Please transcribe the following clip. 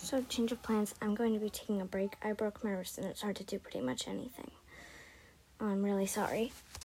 So, change of plans. I'm going to be taking a break. I broke my wrist and it's hard to do pretty much anything. I'm really sorry.